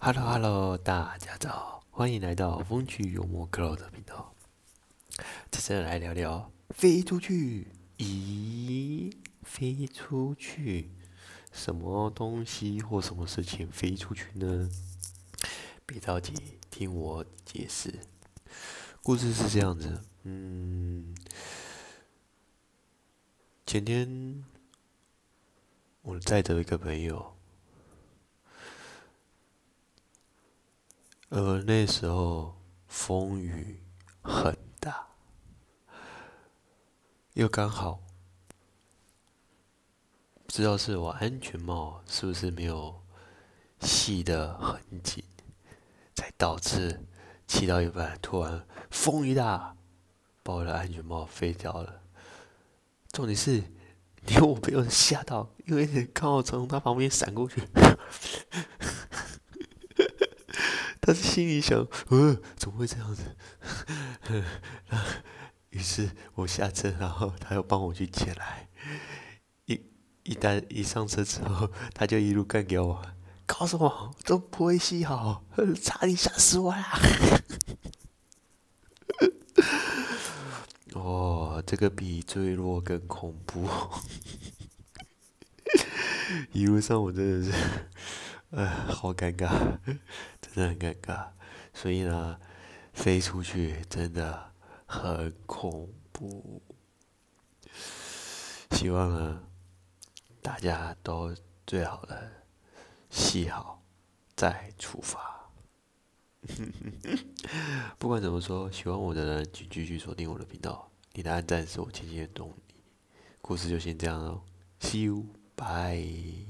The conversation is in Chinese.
Hello Hello，大家早，欢迎来到风趣幽默 Cloud 频道。这次来聊聊飞出去，咦，飞出去，什么东西或什么事情飞出去呢？别着急，听我解释。故事是这样子，嗯，前天我载着一个朋友。而那时候风雨很大，又刚好不知道是我安全帽是不是没有系的很紧，才导致骑到一半突然风一大，把我的安全帽飞掉了。重点是连我被人吓到，因为刚好从他旁边闪过去。他是心里想，呃，怎么会这样子？于是我下车，然后他又帮我去捡来。一一旦一上车之后，他就一路干给我，搞什么都不会系好，差点吓死我啦！哦，这个比坠落更恐怖。一路上我真的是，哎，好尴尬。真的很尴尬，所以呢，飞出去真的很恐怖。希望呢，大家都最好的系好再出发。不管怎么说，喜欢我的人请继续锁定我的频道，你的按赞是我前进的动力。故事就先这样喽，See you，bye。